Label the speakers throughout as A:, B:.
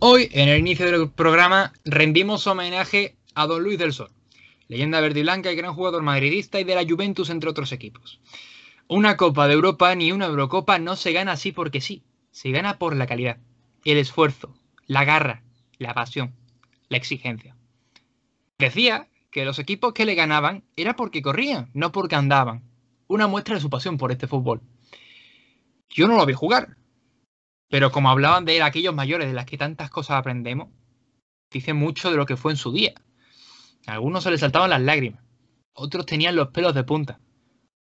A: Hoy, en el inicio del programa, rendimos homenaje a don Luis del Sol, leyenda verde y blanca y gran jugador madridista y de la Juventus, entre otros equipos. Una Copa de Europa ni una Eurocopa no se gana así porque sí, se gana por la calidad, el esfuerzo, la garra, la pasión, la exigencia. Decía que los equipos que le ganaban era porque corrían, no porque andaban. Una muestra de su pasión por este fútbol. Yo no lo vi jugar, pero como hablaban de él aquellos mayores de las que tantas cosas aprendemos, dice mucho de lo que fue en su día. A algunos se les saltaban las lágrimas, otros tenían los pelos de punta,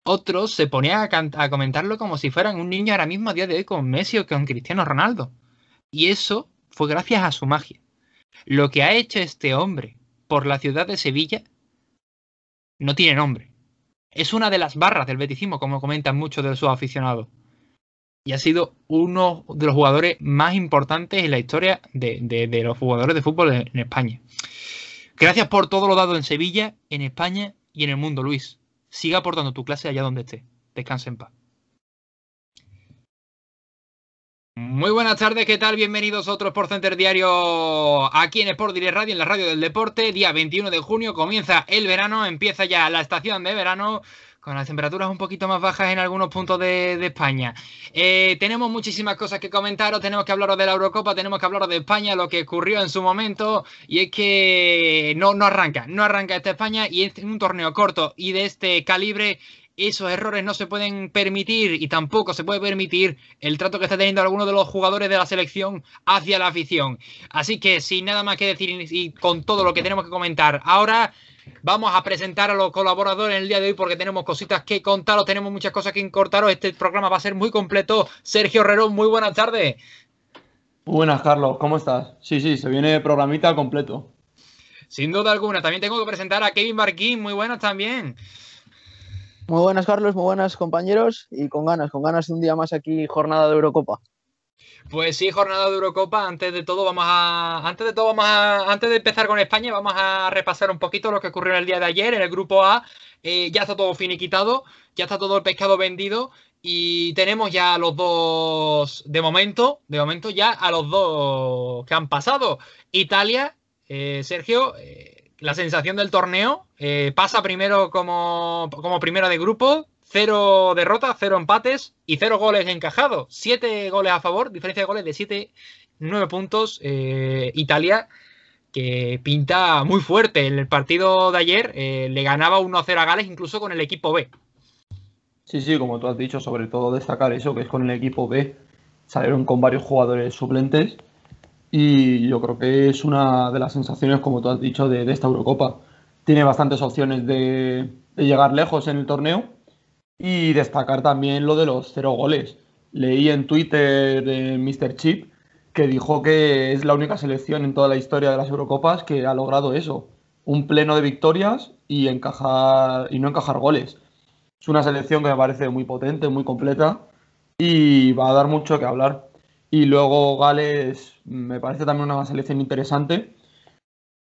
A: otros se ponían a, a, comentarlo como si fueran un niño ahora mismo a día de hoy con Messi o con Cristiano Ronaldo. Y eso fue gracias a su magia. Lo que ha hecho este hombre por la ciudad de Sevilla no tiene nombre. Es una de las barras del beticismo, como comentan muchos de sus aficionados y ha sido uno de los jugadores más importantes en la historia de, los jugadores de fútbol en, en, España. Gracias por todo lo dado en Sevilla, en España y en el mundo, Luis. Siga aportando tu clase allá donde esté. Descanse en paz. Muy buenas tardes, ¿qué tal? Bienvenidos a otro Sport Center Diario aquí en Sport Direct Radio, en la radio del deporte. Día 21 de junio comienza el verano, empieza ya la estación de verano con las temperaturas un poquito más bajas en algunos puntos de, España. Eh, tenemos muchísimas cosas que comentaros, tenemos que hablaros de la Eurocopa, tenemos que hablaros de España, lo que ocurrió en su momento, y es que no, no arranca, no arranca esta España, y es un torneo corto y de este calibre esos errores no se pueden permitir y tampoco se puede permitir el trato que está teniendo alguno de los jugadores de la selección hacia la afición. Así que sin nada más que decir y con todo lo que tenemos que comentar ahora, Vamos a presentar a los colaboradores en el día de hoy porque tenemos cositas que contaros, tenemos muchas cosas que cortaros. Este programa va a ser muy completo. Sergio Herrerón, muy buenas tardes.
B: Muy buenas, Carlos, ¿cómo estás? Sí, sí, se viene programita completo.
A: Sin duda alguna. También tengo que presentar a Kevin Marquín, muy buenas también.
C: Muy buenas, Carlos, muy buenas, compañeros, y con ganas, con ganas de un día más aquí, jornada de Eurocopa.
A: Pues sí, jornada de Eurocopa. Antes de todo, vamos a. Antes de todo, vamos a. Antes de empezar con España, vamos a repasar un poquito lo que ocurrió el día de ayer. En el grupo A eh, ya está todo finiquitado, ya está todo el pescado vendido. Y tenemos ya a los dos. De momento, de momento, ya a los dos que han pasado. Italia, eh, Sergio, eh, la sensación del torneo. pasa primero como, como primero de grupo, cero derrotas, cero empates y cero goles encajados. Siete goles a favor, diferencia de goles de siete, nueve puntos. Eh, Italia, que pinta muy fuerte. En el partido de ayer eh, le ganaba 1-0 a Gales, incluso con el equipo B.
B: Sí, sí, como tú has dicho, sobre todo destacar eso, que es con el equipo B. Salieron con varios jugadores suplentes. Y yo creo que es una de las sensaciones, como tú has dicho, de, esta Eurocopa. Tiene bastantes opciones de llegar lejos en el torneo y destacar también lo de los cero goles. Leí en Twitter de Mr. Chip que dijo que es la única selección en toda la historia de las Eurocopas que ha logrado eso. Un pleno de victorias y, encajar, y no encajar goles. Es una selección que me parece muy potente, muy completa y va a dar mucho que hablar. Y luego Gales me parece también una selección interesante.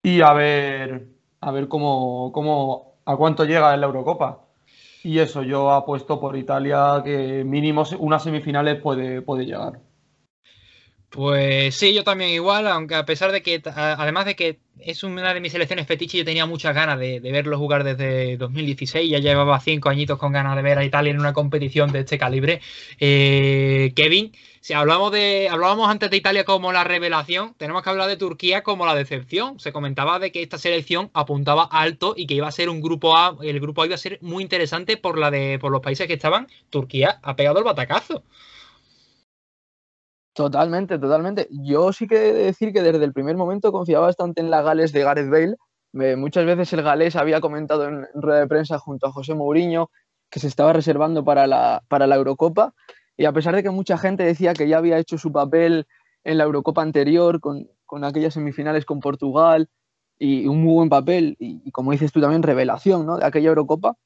B: Y a ver, a ver cómo, cómo, a cuánto llega en la Eurocopa. Y eso, yo apuesto por Italia que mínimo unas semifinales puede, puede llegar.
A: Pues sí, yo también igual, aunque a pesar de que, además de que es una de mis selecciones fetiche, yo tenía muchas ganas de, de, verlo jugar desde 2016, ya llevaba cinco añitos con ganas de ver a Italia en una competición de este calibre. Eh, Kevin, si hablamos de, hablábamos antes de Italia como la revelación, tenemos que hablar de Turquía como la decepción. Se comentaba de que esta selección apuntaba alto y que iba a ser un grupo A, el grupo A iba a ser muy interesante por la de, por los países que estaban. Turquía ha pegado el batacazo.
C: Totalmente, totalmente. Yo sí que he de decir que desde el primer momento confiaba bastante en la Gales de Gareth Bale. Muchas veces el galés había comentado en, en, rueda de prensa junto a José Mourinho que se estaba reservando para la, para la Eurocopa. Y a pesar de que mucha gente decía que ya había hecho su papel en la Eurocopa anterior, con, con aquellas semifinales con Portugal, y un muy buen papel, y, como dices tú también, revelación ¿no? de aquella Eurocopa,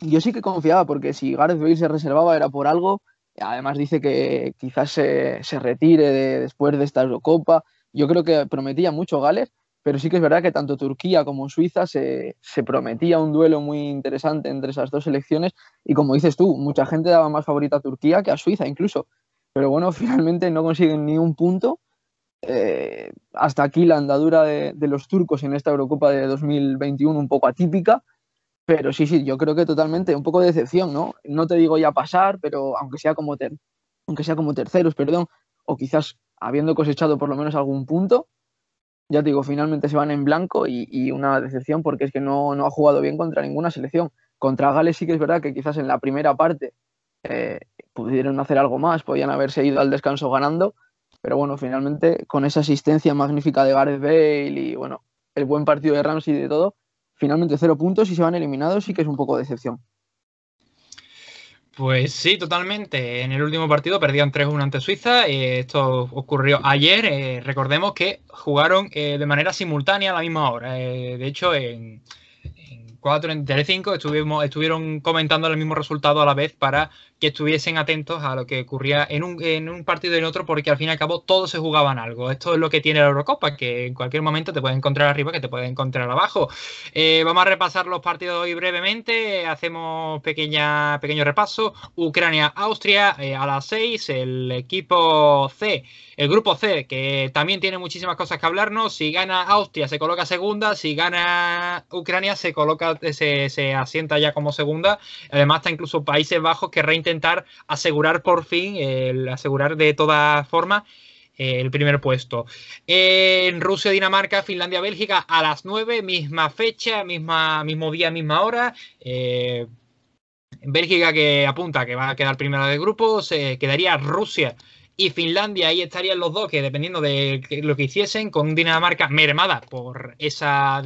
C: yo sí que confiaba, porque si Gareth Bale se reservaba era por algo Además dice que quizás se, se retire de, después de esta Eurocopa. Yo creo que prometía mucho Gales, pero sí que es verdad que tanto Turquía como Suiza se, se, prometía un duelo muy interesante entre esas dos selecciones y como dices tú, mucha gente daba más favorita a Turquía que a Suiza incluso. Pero bueno, finalmente no consiguen ni un punto eh, hasta aquí la andadura de, los turcos en esta Eurocopa de 2021 un poco atípica, pero sí, sí, yo creo que totalmente un poco de decepción, ¿no? No te digo ya pasar, pero aunque sea como, aunque sea como terceros, perdón, o quizás habiendo cosechado por lo menos algún punto, ya te digo, finalmente se van en blanco y, una decepción porque es que no, no, ha jugado bien contra ninguna selección. Contra Gales sí que es verdad que quizás en la primera parte eh, pudieron hacer algo más, podían haberse ido al descanso ganando, pero bueno, finalmente con esa asistencia magnífica de Gareth Bale y bueno, el buen partido de Ramsey y de todo, finalmente cero puntos y se van eliminados, sí que es un poco de decepción.
A: Pues sí, totalmente. En el último partido perdían 3-1 ante Suiza. Eh, esto ocurrió ayer. Eh, recordemos que jugaron eh, de manera simultánea a la misma hora. de hecho, en, 4 en estuvimos, estuvieron comentando el mismo resultado a la vez para que estuviesen atentos a lo que ocurría en un, en un partido y en otro, porque al fin y al cabo todos se jugaban algo. Esto es lo que tiene la Eurocopa, que en cualquier momento te puede encontrar arriba, que te puede encontrar abajo. Eh, vamos a repasar los partidos hoy brevemente. Hacemos pequeña, pequeño repaso. Ucrania-Austria eh, a las 6. El equipo C el grupo C, que también tiene muchísimas cosas que hablarnos. Si gana Austria, se coloca segunda. Si gana Ucrania, se coloca, se, asienta ya como segunda. Además, está incluso Países Bajos que reintentar asegurar por fin, el asegurar de todas formas eh, el primer puesto. En Rusia, Dinamarca, Finlandia, Bélgica a las 9, misma fecha, misma, mismo día, misma hora. Eh, Bélgica que apunta que va a quedar primero del grupo, se quedaría Rusia y Finlandia, ahí estarían los dos, que dependiendo de lo que hiciesen, con Dinamarca mermada por esa,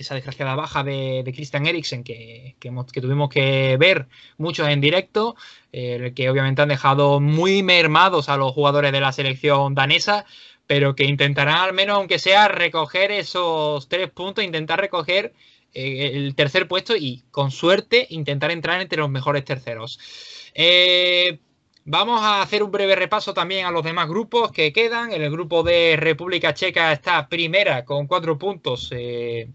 A: esa desgraciada baja de, Christian Eriksen que, que, tuvimos que ver muchos en directo, eh, que obviamente han dejado muy mermados a los jugadores de la selección danesa, pero que intentarán al menos, aunque sea, recoger esos tres puntos, intentar recoger eh, el tercer puesto y con suerte intentar entrar entre los mejores terceros. Eh, Vamos a hacer un breve repaso también a los demás grupos que quedan. En el grupo de República Checa está primera con cuatro puntos, eh,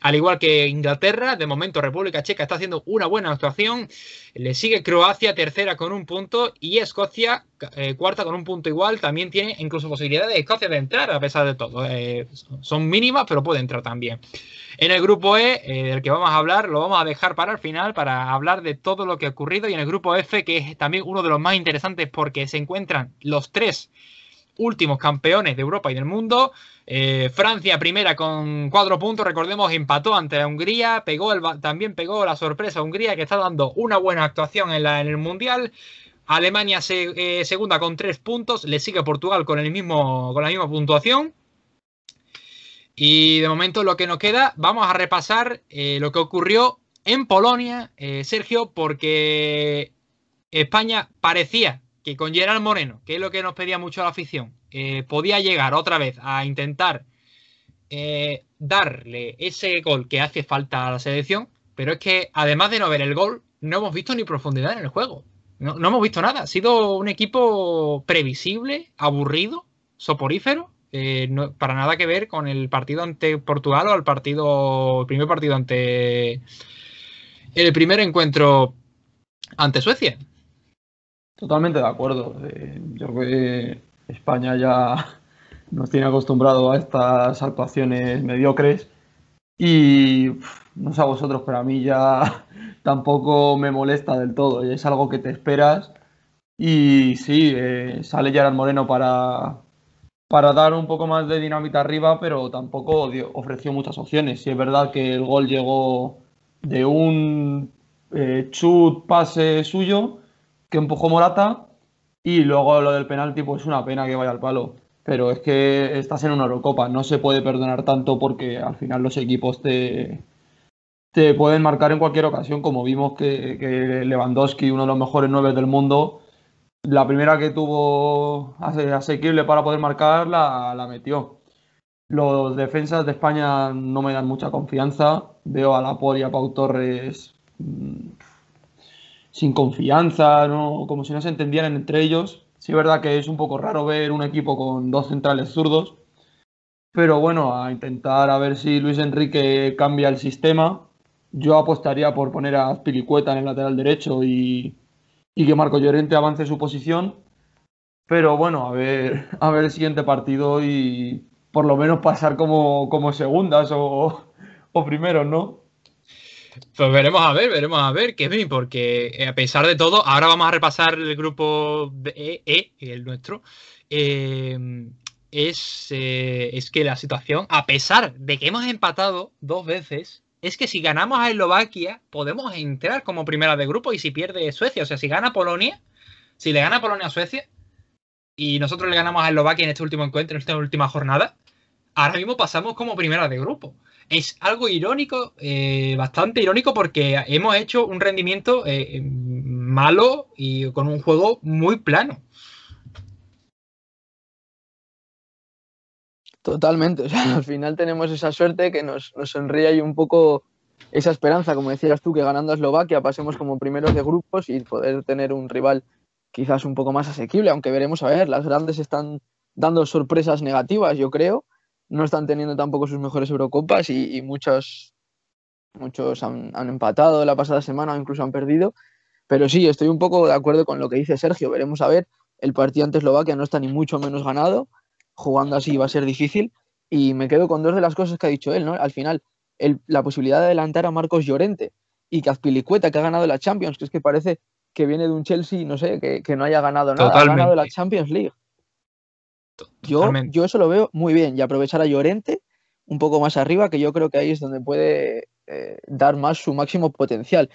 A: al igual que Inglaterra. De momento República Checa está haciendo una buena actuación. Le sigue Croacia tercera con un punto y Escocia eh, cuarta con un punto igual. También tiene incluso posibilidad de Escocia de entrar a pesar de todo. Eh, son mínimas, pero puede entrar también. En el grupo E, eh, del que vamos a hablar, lo vamos a dejar para el final para hablar de todo lo que ha ocurrido. Y en el grupo F, que es también uno de los más interesantes porque se encuentran los tres últimos campeones de Europa y del mundo. Eh, Francia primera con cuatro puntos, recordemos, empató ante la Hungría, pegó también pegó la sorpresa a Hungría que está dando una buena actuación en, el Mundial. Alemania eh, segunda con tres puntos, le sigue Portugal con, el mismo, con la misma puntuación. Y de momento lo que nos queda, vamos a repasar eh, lo que ocurrió en Polonia, Sergio, porque España parecía que con Gerard Moreno, que es lo que nos pedía mucho la afición, eh, podía llegar otra vez a intentar darle ese gol que hace falta a la selección, pero es que además de no ver el gol, no hemos visto ni profundidad en el juego. No, no hemos visto nada. Ha sido un equipo previsible, aburrido, soporífero eh, no, para nada que ver con el partido ante Portugal o el partido, el primer partido ante el primer encuentro ante Suecia.
B: Totalmente de acuerdo. Eh, yo creo que España ya nos tiene acostumbrado a estas actuaciones mediocres y no sé a vosotros, pero a mí ya tampoco me molesta del todo. Es algo que te esperas y sí, eh, sale Gerard Moreno para, para dar un poco más de dinámica arriba, pero tampoco ofreció muchas opciones. Si es verdad que el gol llegó de un eh, chut pase suyo que empujó Morata y luego lo del penalti, pues una pena que vaya al palo. Pero es que estás en una Eurocopa, no se puede perdonar tanto porque al final los equipos te, te pueden marcar en cualquier ocasión, como vimos que, que Lewandowski, uno de los mejores nueve del mundo, la primera que tuvo asequible para poder marcar la, metió. Los defensas de España no me dan mucha confianza. Veo a Laporte y a Pau Torres mm, sin confianza, como si no se entendieran entre ellos. Sí es verdad que es un poco raro ver un equipo con dos centrales zurdos, pero bueno, a intentar a ver si Luis Enrique cambia el sistema. Yo apostaría por poner a Pilicueta en el lateral derecho y, y que Marco Llorente avance su posición. Pero bueno, a ver, a ver el siguiente partido y por lo menos pasar como, como segundas o, o primeros, ¿no?
A: Pues veremos a ver, veremos a ver, Kevin, porque eh, a pesar de todo, ahora vamos a repasar el grupo E, e el nuestro. Em, es, eh, es que la situación, a pesar de que hemos empatado dos veces, es que si ganamos a Eslovaquia, podemos entrar como primera de grupo y si pierde Suecia, o sea, si gana Polonia, si le gana Polonia a Suecia y nosotros le ganamos a Eslovaquia en este último encuentro, en esta última jornada, ahora mismo pasamos como primera de grupo. Es algo irónico, eh, bastante irónico, porque hemos hecho un rendimiento eh, malo y con un juego muy plano.
C: Totalmente, o sea, al final tenemos esa suerte que nos, nos sonríe ahí un poco esa esperanza, como decías tú, que ganando a Eslovaquia pasemos como primeros de grupos y poder tener un rival quizás un poco más asequible, aunque veremos a ver, las grandes están dando sorpresas negativas, yo creo, no están teniendo tampoco sus mejores Eurocopas y, muchos, muchos han, han, empatado la pasada semana o incluso han perdido, pero sí, estoy un poco de acuerdo con lo que dice Sergio, veremos a ver, el partido ante Eslovaquia no está ni mucho menos ganado, jugando así va a ser difícil. Y me quedo con dos de las cosas que ha dicho él, ¿no? Al final, la posibilidad de adelantar a Marcos Llorente y Azpilicueta, que ha ganado la Champions, que es que parece que viene de un Chelsea, no sé, que, no haya ganado nada, ha ganado la Champions League. Yo, yo, eso lo veo muy bien y aprovechar a Llorente un poco más arriba, que yo creo que ahí es donde puede eh, dar más su máximo potencial.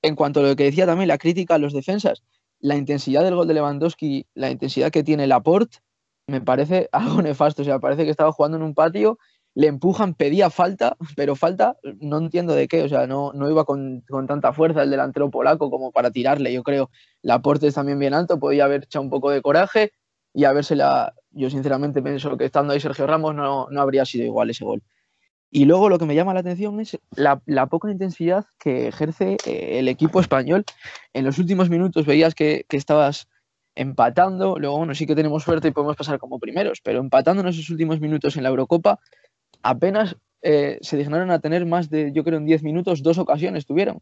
C: En cuanto a lo que decía también, la crítica a los defensas, la intensidad del gol de Lewandowski, la intensidad que tiene Laporte, me parece algo nefasto. O sea, parece que estaba jugando en un patio, le empujan, pedía falta, pero falta, no entiendo de qué. O sea, no, no iba con, tanta fuerza el delantero polaco como para tirarle. Yo creo, la aporte es también bien alto, podía haber echado un poco de coraje y habérsela. Yo sinceramente pienso que estando ahí Sergio Ramos no, no habría sido igual ese gol. Y luego lo que me llama la atención es la, la poca intensidad que ejerce eh, el equipo español. En los últimos minutos veías que, que estabas empatando, luego bueno, sí que tenemos suerte y podemos pasar como primeros, pero empatando en esos últimos minutos en la Eurocopa, apenas eh, se dignaron a tener más de, yo creo, en 10 minutos, dos ocasiones tuvieron.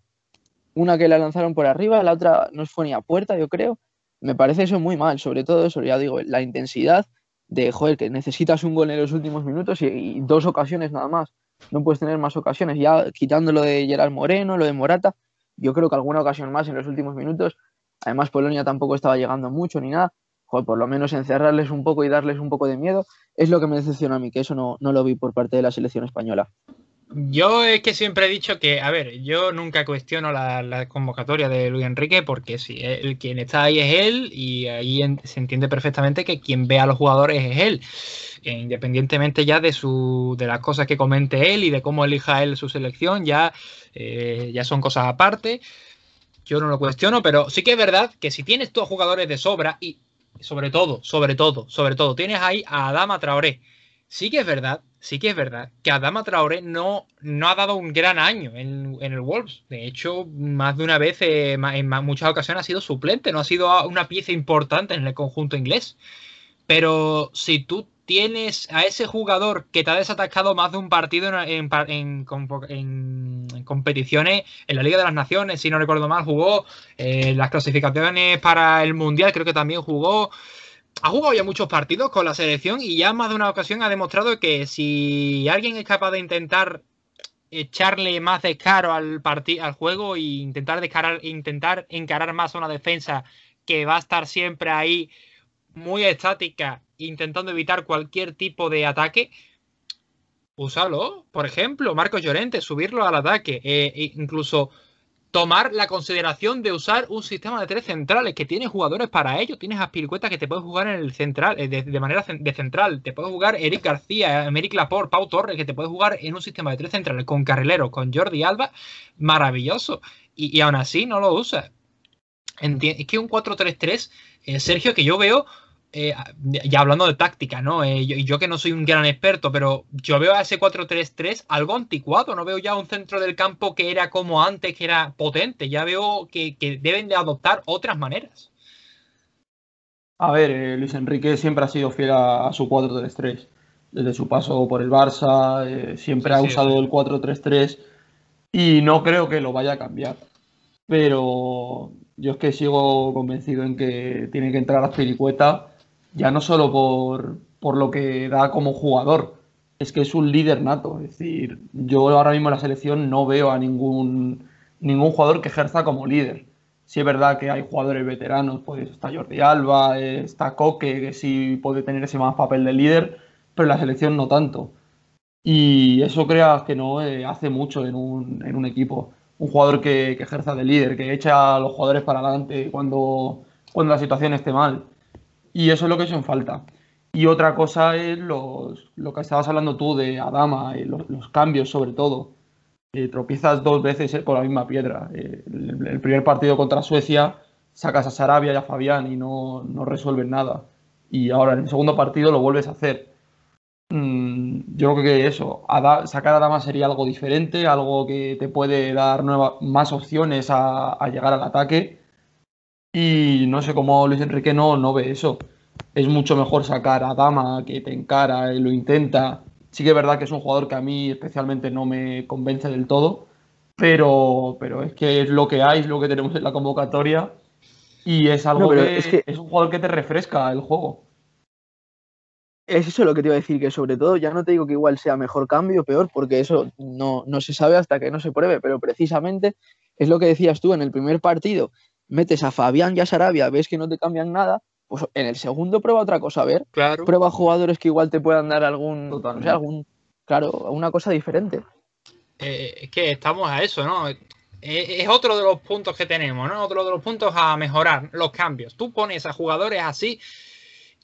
C: Una que la lanzaron por arriba, la otra no fue ni a puerta, yo creo. Me parece eso muy mal, sobre todo eso, ya digo, la intensidad de, joder, que necesitas un gol en los últimos minutos y, dos ocasiones nada más. No puedes tener más ocasiones. Ya quitando lo de Gerard Moreno, lo de Morata, yo creo que alguna ocasión más en los últimos minutos Además, Polonia tampoco estaba llegando mucho ni nada. por lo menos encerrarles un poco y darles un poco de miedo es lo que me decepciona a mí, que eso no, lo vi por parte de la selección española.
A: Yo es que siempre he dicho que, a ver, yo nunca cuestiono la, convocatoria de Luis Enrique porque si el quien está ahí es él y ahí se entiende perfectamente que quien ve a los jugadores es él, e independientemente ya de su de las cosas que comente él y de cómo elija él su selección, ya, eh, ya son cosas aparte. Yo no lo cuestiono, pero sí que es verdad que si tienes todos jugadores de sobra y sobre todo, sobre todo, sobre todo, tienes ahí a Adama Traoré. Sí que es verdad, sí que es verdad que Adama Traoré no, no ha dado un gran año en, el Wolves. De hecho, más de una vez, eh, en muchas ocasiones ha sido suplente, no ha sido una pieza importante en el conjunto inglés. Pero si tú tienes a ese jugador que te ha desatacado más de un partido en, en, competiciones en la Liga de las Naciones, si no recuerdo mal, jugó eh, las clasificaciones para el Mundial, creo que también jugó. Ha jugado ya muchos partidos con la selección y ya más de una ocasión ha demostrado que si alguien es capaz de intentar echarle más descaro al, al juego e intentar, descarar, intentar encarar más a una defensa que va a estar siempre ahí muy estática intentando evitar cualquier tipo de ataque, úsalo. Por ejemplo, Marcos Llorente, subirlo al ataque. Eh, incluso tomar la consideración de usar un sistema de tres centrales que tiene jugadores para ello. Tienes a que te puede jugar en el central, eh, de, manera de central. Te puede jugar Eric García, Emeric Laporte, Pau Torres, que te puede jugar en un sistema de tres centrales con Carrilero, con Jordi Alba. Maravilloso. Y, aún así no lo usa. Es que un 4-3-3, eh, Sergio, que yo veo eh, ya hablando de táctica, ¿no? Eh, yo, que no soy un gran experto, pero yo veo a ese 4-3-3 algo anticuado, no veo ya un centro del campo que era como antes, que era potente, ya veo que, deben de adoptar otras maneras.
B: A ver, eh, Luis Enrique siempre ha sido fiel a, su 4-3-3. Desde su paso por el Barça, siempre ha usado el 4-3-3 y no creo que lo vaya a cambiar. Pero yo es que sigo convencido en que tiene que entrar a Piricueta ya no solo por, por lo que da como jugador, es que es un líder nato. Es decir, yo ahora mismo en la selección no veo a ningún, ningún jugador que ejerza como líder. Sí es verdad que hay jugadores veteranos, pues está Jordi Alba, está Coque, que sí puede tener ese más papel de líder, pero la selección no tanto. Y eso crea que no eh, hace mucho en un, en un, equipo. Un jugador que, ejerza de líder, que echa a los jugadores para adelante cuando, cuando la situación esté mal. Y eso es lo que en falta. Y otra cosa es los, lo que estabas hablando tú de Adama, eh, los, cambios sobre todo. Eh, tropiezas dos veces por la misma piedra. El, el, primer partido contra Suecia sacas a Sarabia y a Fabián y no, no resuelven nada. Y ahora en el segundo partido lo vuelves a hacer Mm, yo creo que eso, sacar a Dama sería algo diferente, algo que te puede dar más opciones a, llegar al ataque. Y no sé cómo Luis Enrique no, no ve eso. Es mucho mejor sacar a Dama que te encara y lo intenta. Sí que es verdad que es un jugador que a mí especialmente no me convence del todo, pero, pero es que es lo que hay, es lo que tenemos en la convocatoria y es algo es, que... es un jugador que te refresca el juego.
C: Es eso lo que te iba a decir, que sobre todo, ya no te digo que igual sea mejor cambio o peor, porque eso no, no se sabe hasta que no se pruebe, pero precisamente es lo que decías tú en el primer partido, metes a Fabián y a Sarabia, ves que no te cambian nada, pues en el segundo prueba otra cosa, a ver,
A: claro.
C: prueba jugadores que igual te puedan dar algún, algún, claro, una cosa diferente.
A: Eh, es que estamos a eso, ¿no? es otro de los puntos que tenemos, ¿no? Otro de los puntos a mejorar, los cambios. Tú pones a jugadores así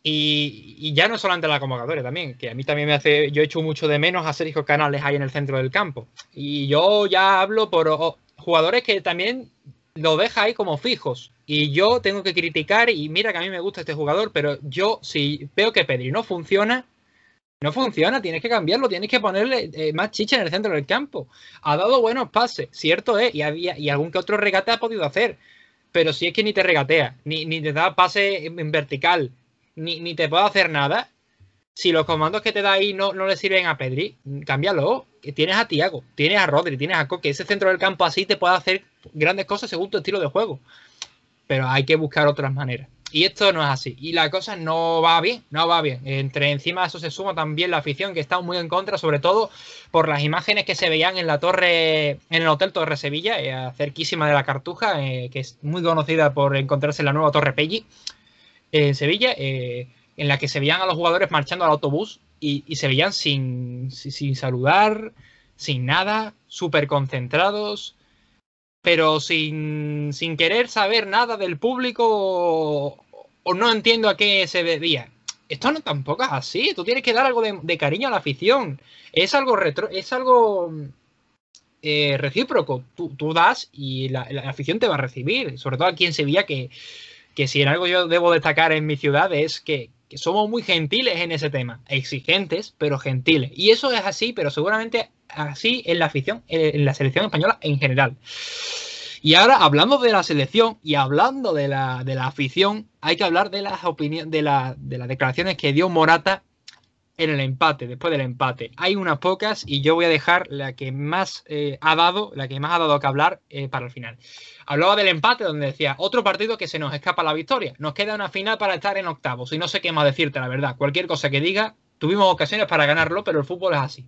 A: y, ya no solamente la convocatoria también, que a mí también me hace, yo echo mucho de menos a Sergio Canales ahí en el centro del campo. Y yo ya hablo por jugadores que también lo deja ahí como fijos. Y yo tengo que criticar, y mira que a mí me gusta este jugador, pero yo si veo que Pedri no funciona, no funciona, tienes que cambiarlo, tienes que ponerle eh, más chicha en el centro del campo. Ha dado buenos pases, cierto es, y, había, y algún que otro regate ha podido hacer. Pero si es que ni te regatea, ni, ni te da pase en vertical, ni, te puedo hacer nada. Si los comandos que te da ahí no, no le sirven a Pedri, cámbialo. Tienes a Tiago, tienes a Rodri, tienes a Coque. Ese centro del campo así te puede hacer grandes cosas según tu estilo de juego. Pero hay que buscar otras maneras. Y esto no es así. Y la cosa no va bien, no va bien. Entre encima eso se suma también la afición que está muy en contra, sobre todo por las imágenes que se veían en la torre, en el Hotel Torre Sevilla, eh, cerquísima de la Cartuja, eh, que es muy conocida por encontrarse en la nueva Torre Pelli en Sevilla, eh, en la que se veían a los jugadores marchando al autobús y, se veían sin, sin, saludar, sin nada, súper concentrados, pero sin, querer saber nada del público o, no entiendo a qué se debía. Esto no tampoco es así, tú tienes que dar algo de, cariño a la afición. Es algo retro, es algo eh, recíproco. Tú, das y la, la, afición te va a recibir. Sobre todo aquí en Sevilla, que, que si en algo yo debo destacar en mi ciudad es que, somos muy gentiles en ese tema, exigentes, pero gentiles. Y eso es así, pero seguramente así en la afición, en la selección española en general. Y ahora, hablando de la selección y hablando de la, de la afición, hay que hablar de las opiniones, de, de las declaraciones que dio Morata en el empate, después del empate. Hay unas pocas y yo voy a dejar la que más eh, ha dado, la que más ha dado que hablar eh, para el final. Hablaba del empate donde decía, otro partido que se nos escapa la victoria. Nos queda una final para estar en octavos y no sé qué más decirte, la verdad. Cualquier cosa que diga, tuvimos ocasiones para ganarlo, pero el fútbol es así.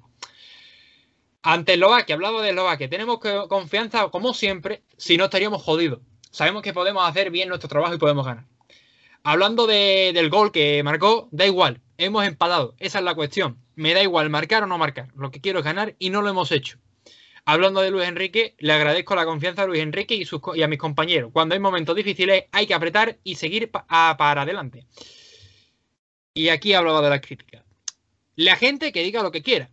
A: Ante Eslovaquia, hablaba de Eslovaquia, tenemos confianza como siempre, si no estaríamos jodidos. Sabemos que podemos hacer bien nuestro trabajo y podemos ganar. Hablando del gol que marcó, da igual, hemos empatado, esa es la cuestión. Me da igual marcar o no marcar, lo que quiero es ganar y no lo hemos hecho. Hablando de Luis Enrique, le agradezco la confianza a Luis Enrique y, sus, a mis compañeros. Cuando hay momentos difíciles hay que apretar y seguir para adelante. Y aquí hablaba de las críticas. La gente que diga lo que quiera.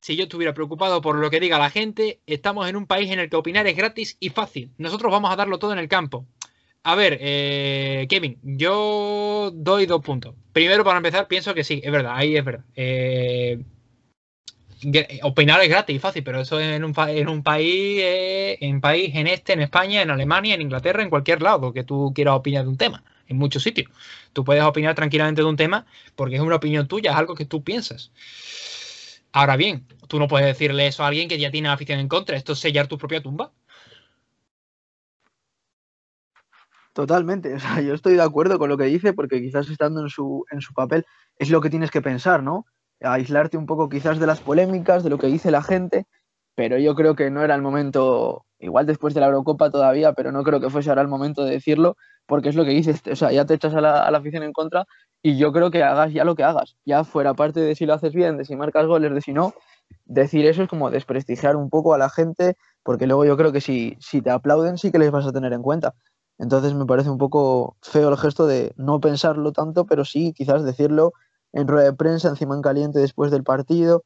A: Si yo estuviera preocupado por lo que diga la gente, estamos en un país en el que opinar es gratis y fácil. Nosotros vamos a darlo todo en el campo. A ver, eh, Kevin, yo doy dos puntos. Primero, para empezar, pienso que sí, es verdad, ahí es verdad. Eh, opinar es gratis y fácil, pero eso en un, en un país, eh, en país, en este, en España, en Alemania, en Inglaterra, en cualquier lado que tú quieras opinar de un tema, en muchos sitios. Tú puedes opinar tranquilamente de un tema porque es una opinión tuya, es algo que tú piensas. Ahora bien, tú no puedes decirle eso a alguien que ya tiene afición en contra. Esto es sellar tu propia tumba.
C: Totalmente, o sea, yo estoy de acuerdo con lo que dice porque quizás estando en su, en su papel es lo que tienes que pensar, ¿no? Aislarte un poco quizás de las polémicas, de lo que dice la gente, pero yo creo que no era el momento, igual después de la Eurocopa todavía, pero no creo que fuese ahora el momento de decirlo, porque es lo que dices, o sea, ya te echas a la, a la afición en contra y yo creo que hagas ya lo que hagas, ya fuera parte de si lo haces bien, de si marcas goles, de si no, decir eso es como desprestigiar un poco a la gente, porque luego yo creo que si, si te aplauden sí que les vas a tener en cuenta. Entonces me parece un poco feo el gesto de no pensarlo tanto, pero sí quizás decirlo en rueda de prensa, encima en caliente después del partido.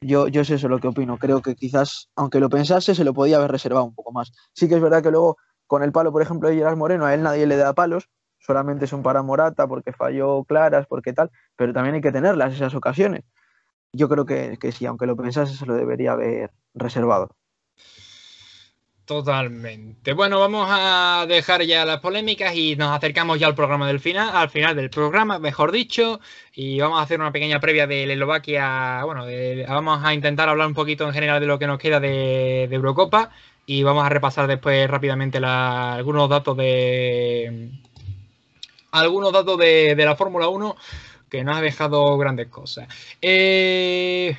C: Yo, yo es eso lo que opino. Creo que quizás, aunque lo pensase, se lo podía haber reservado un poco más. Sí que es verdad que luego, con el palo, por ejemplo, de Gerard Moreno, a él nadie le da palos, solamente es un para Morata porque falló claras, porque tal, pero también hay que tenerlas esas ocasiones. Yo creo que, que sí, aunque lo pensase, se lo debería haber reservado.
A: Totalmente. Bueno, vamos a dejar ya las polémicas y nos acercamos ya al programa del final, al final del programa, mejor dicho, y vamos a hacer una pequeña previa de Eslovaquia. Bueno, vamos a intentar hablar un poquito en general de lo que nos queda de, Eurocopa y vamos a repasar después rápidamente algunos datos de algunos datos de, de la Fórmula 1 que nos ha dejado grandes cosas. Eh,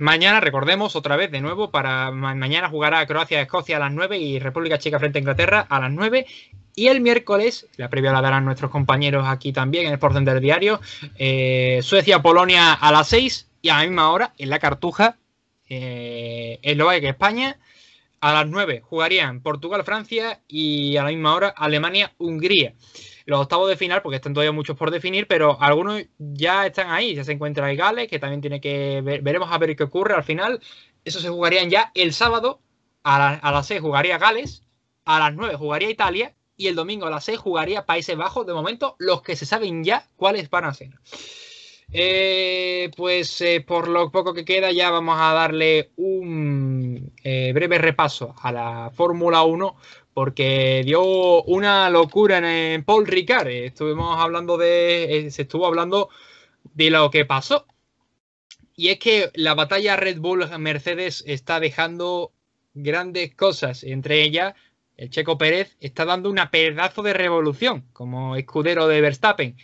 A: Mañana, recordemos otra vez de nuevo, para mañana jugará Croacia-Escocia a las 9 y República Checa frente a Inglaterra a las 9. Y el miércoles, la previa la darán nuestros compañeros aquí también en el Sport del Diario, eh, Suecia-Polonia a las 6 y a la misma hora en la Cartuja, eh, Eslovaquia-España. A las 9 jugarían Portugal-Francia y a la misma hora Alemania-Hungría los octavos de final, porque están todavía muchos por definir, pero algunos ya están ahí. Ya se encuentra el Gales, que también tiene que ver, veremos a ver qué ocurre al final. Eso se jugarían ya el sábado, a, la, a las 6 jugaría Gales, a las 9 jugaría Italia y el domingo a las 6 jugaría Países Bajos. De momento, los que se saben ya cuáles van a ser. Eh, pues eh, por lo poco que queda ya vamos a darle un eh, breve repaso a la Fórmula 1 porque dio una locura en, Paul Ricard. Estuvimos hablando de. Eh, se estuvo hablando de lo que pasó. Y es que la batalla Red Bull-Mercedes está dejando grandes cosas. Entre ellas, el Checo Pérez está dando una pedazo de revolución como escudero de Verstappen.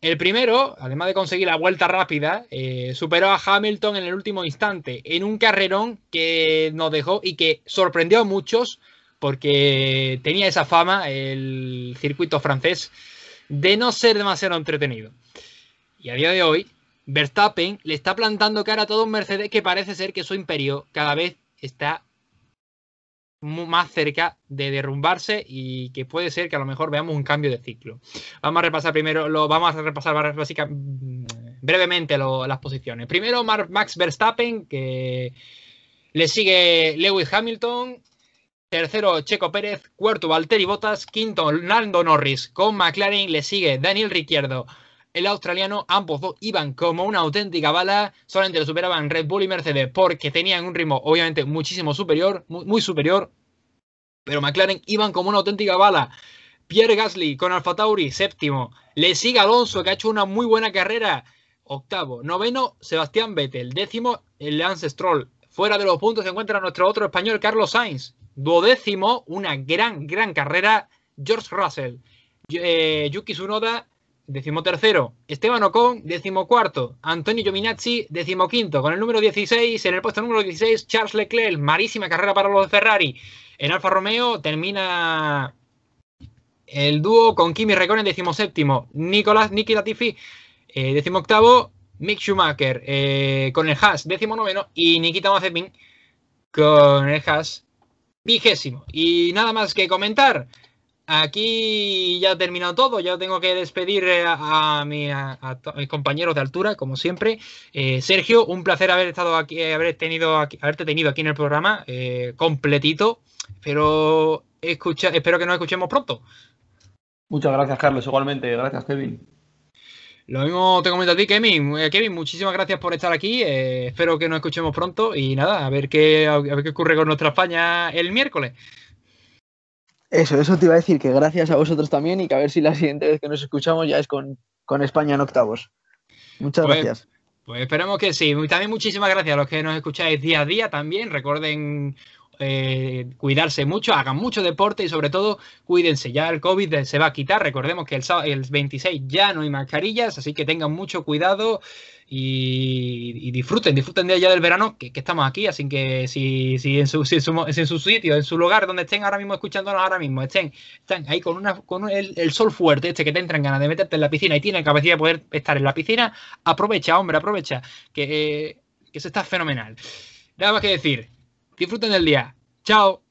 A: El primero, además de conseguir la vuelta rápida, eh, superó a Hamilton en el último instante, en un carrerón que nos dejó y que sorprendió a muchos porque tenía esa fama el circuito francés de no ser demasiado entretenido. Y a día de hoy, Verstappen le está plantando cara a todo un Mercedes que parece ser que su imperio cada vez está más cerca de derrumbarse y que puede ser que a lo mejor veamos un cambio de ciclo. Vamos a repasar primero, lo, vamos a repasar básicamente, brevemente lo, las posiciones. Primero Max Verstappen, que le sigue Lewis Hamilton, Tercero, Checo Pérez. Cuarto, Valtteri Bottas. Quinto, Nando Norris. Con McLaren le sigue Daniel Ricciardo. El australiano, ambos dos iban como una auténtica bala. Solamente lo superaban Red Bull y Mercedes porque tenían un ritmo, obviamente, muchísimo superior, muy, muy superior. Pero McLaren iban como una auténtica bala. Pierre Gasly con Alfa Tauri, séptimo. Le sigue Alonso, que ha hecho una muy buena carrera. Octavo. Noveno, Sebastián Vettel. Décimo, Lance Stroll. Fuera de los puntos se encuentra nuestro otro español, Carlos Sainz. Duodécimo, una gran, gran carrera, George Russell. Eh, Yuki Tsunoda, decimotercero. Esteban Ocon, decimocuarto. Antonio Giovinazzi, decimoquinto. Con el número 16, en el puesto número 16, Charles Leclerc. Marísima carrera para los de Ferrari. En Alfa Romeo termina el dúo con Kimi Räikkönen, decimoséptimo. Nicolás, Niki Latifi, eh, decimoctavo. Mick Schumacher eh, con el Haas, décimo noveno. Y Nikita Mazepin con el Haas, vigésimo. Y nada más que comentar. Aquí ya ha terminado todo. Ya tengo que despedir eh, a, a, mi, a, a mis compañeros de altura, como siempre. Eh, Sergio, un placer haber estado aquí, haber tenido aquí, haberte tenido aquí en el programa eh, completito. Pero escucha, espero que nos escuchemos pronto.
B: Muchas gracias, Carlos. Igualmente, gracias, Kevin.
A: Lo mismo te comento a ti, Kevin. Kevin, muchísimas gracias por estar aquí. Eh, espero que nos escuchemos pronto y nada, a ver qué, a ver qué ocurre con nuestra España el miércoles.
C: Eso, eso te iba a decir, que gracias a vosotros también y que a ver si la siguiente vez que nos escuchamos ya es con, con España en octavos. Muchas
A: pues,
C: gracias.
A: Pues esperemos que sí. También muchísimas gracias a los que nos escucháis día a día también. Recuerden eh, cuidarse mucho, hagan mucho deporte y sobre todo cuídense. Ya el COVID se va a quitar. Recordemos que el, el 26 ya no hay mascarillas, así que tengan mucho cuidado y, disfruten, disfruten de allá del verano, que, estamos aquí, así que si, si, en su, si, en su, sitio, en su lugar donde estén ahora mismo escuchándonos ahora mismo, estén, están ahí con, una, con el, sol fuerte, este que te entran ganas de meterte en la piscina y tienen capacidad de poder estar en la piscina, aprovecha, hombre, aprovecha, que, que se está fenomenal. Nada más que decir, disfruten del día. Chao.